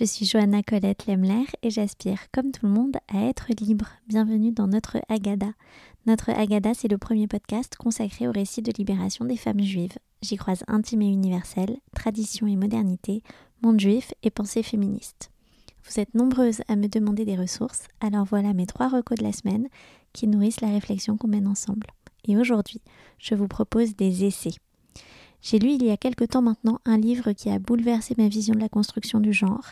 Je suis Johanna Colette Lemler et j'aspire, comme tout le monde, à être libre. Bienvenue dans notre Agada. Notre Agada, c'est le premier podcast consacré au récit de libération des femmes juives. J'y croise intime et universel, tradition et modernité, monde juif et pensée féministe. Vous êtes nombreuses à me demander des ressources, alors voilà mes trois recos de la semaine qui nourrissent la réflexion qu'on mène ensemble. Et aujourd'hui, je vous propose des essais. J'ai lu il y a quelque temps maintenant un livre qui a bouleversé ma vision de la construction du genre.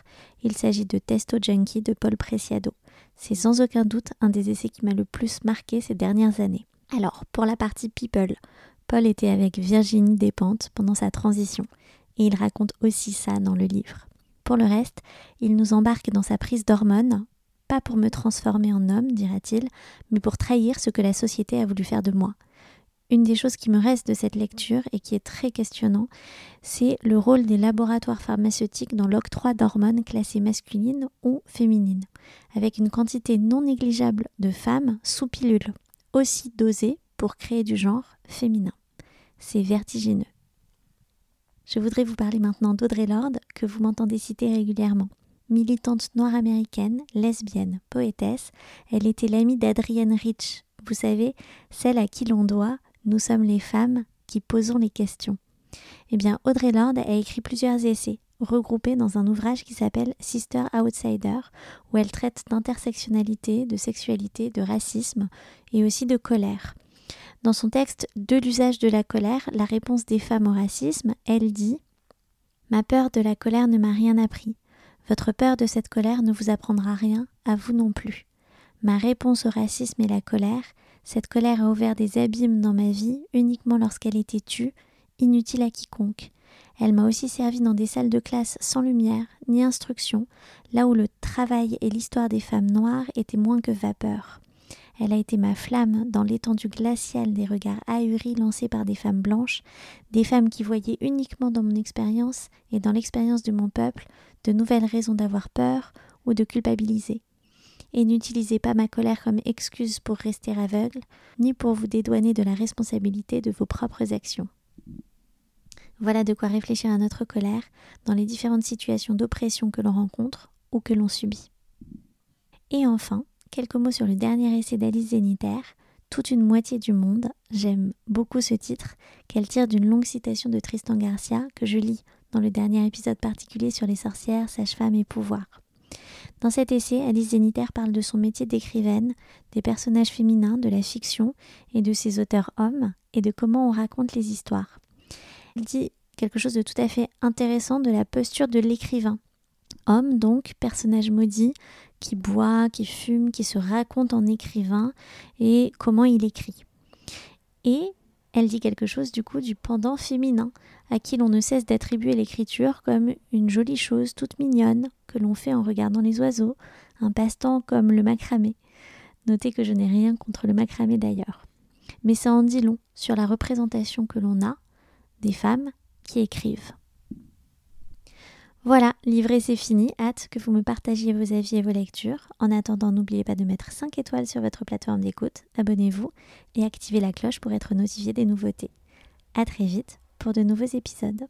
Il s'agit de Testo Junkie de Paul Preciado. C'est sans aucun doute un des essais qui m'a le plus marqué ces dernières années. Alors, pour la partie People, Paul était avec Virginie Despentes pendant sa transition, et il raconte aussi ça dans le livre. Pour le reste, il nous embarque dans sa prise d'hormones, pas pour me transformer en homme, dira-t-il, mais pour trahir ce que la société a voulu faire de moi. Une des choses qui me reste de cette lecture et qui est très questionnant, c'est le rôle des laboratoires pharmaceutiques dans l'octroi d'hormones classées masculines ou féminines, avec une quantité non négligeable de femmes sous pilule, aussi dosées pour créer du genre féminin. C'est vertigineux. Je voudrais vous parler maintenant d'Audrey Lorde, que vous m'entendez citer régulièrement. Militante noire américaine, lesbienne, poétesse, elle était l'amie d'Adrienne Rich, vous savez, celle à qui l'on doit nous sommes les femmes qui posons les questions. Eh bien, Audrey Lorde a écrit plusieurs essais regroupés dans un ouvrage qui s'appelle Sister Outsider, où elle traite d'intersectionnalité, de sexualité, de racisme et aussi de colère. Dans son texte De l'usage de la colère, la réponse des femmes au racisme, elle dit Ma peur de la colère ne m'a rien appris. Votre peur de cette colère ne vous apprendra rien, à vous non plus. Ma réponse au racisme et la colère, cette colère a ouvert des abîmes dans ma vie uniquement lorsqu'elle était tue, inutile à quiconque. Elle m'a aussi servi dans des salles de classe sans lumière ni instruction, là où le travail et l'histoire des femmes noires étaient moins que vapeur. Elle a été ma flamme dans l'étendue glaciale des regards ahuris lancés par des femmes blanches, des femmes qui voyaient uniquement dans mon expérience et dans l'expérience de mon peuple de nouvelles raisons d'avoir peur ou de culpabiliser et n'utilisez pas ma colère comme excuse pour rester aveugle, ni pour vous dédouaner de la responsabilité de vos propres actions. Voilà de quoi réfléchir à notre colère dans les différentes situations d'oppression que l'on rencontre ou que l'on subit. Et enfin, quelques mots sur le dernier essai d'Alice Zénitaire, Toute une moitié du monde. J'aime beaucoup ce titre, qu'elle tire d'une longue citation de Tristan Garcia que je lis dans le dernier épisode particulier sur les sorcières, sages-femmes et pouvoirs. Dans cet essai, Alice Zénitaire parle de son métier d'écrivaine, des personnages féminins, de la fiction et de ses auteurs hommes, et de comment on raconte les histoires. Elle dit quelque chose de tout à fait intéressant de la posture de l'écrivain. Homme, donc, personnage maudit, qui boit, qui fume, qui se raconte en écrivain, et comment il écrit. Et elle dit quelque chose du coup du pendant féminin, à qui l'on ne cesse d'attribuer l'écriture comme une jolie chose toute mignonne que l'on fait en regardant les oiseaux, un passe-temps comme le macramé. Notez que je n'ai rien contre le macramé d'ailleurs. Mais ça en dit long sur la représentation que l'on a des femmes qui écrivent. Voilà, livré c'est fini. Hâte que vous me partagiez vos avis et vos lectures. En attendant, n'oubliez pas de mettre 5 étoiles sur votre plateforme d'écoute, abonnez-vous et activez la cloche pour être notifié des nouveautés. À très vite pour de nouveaux épisodes.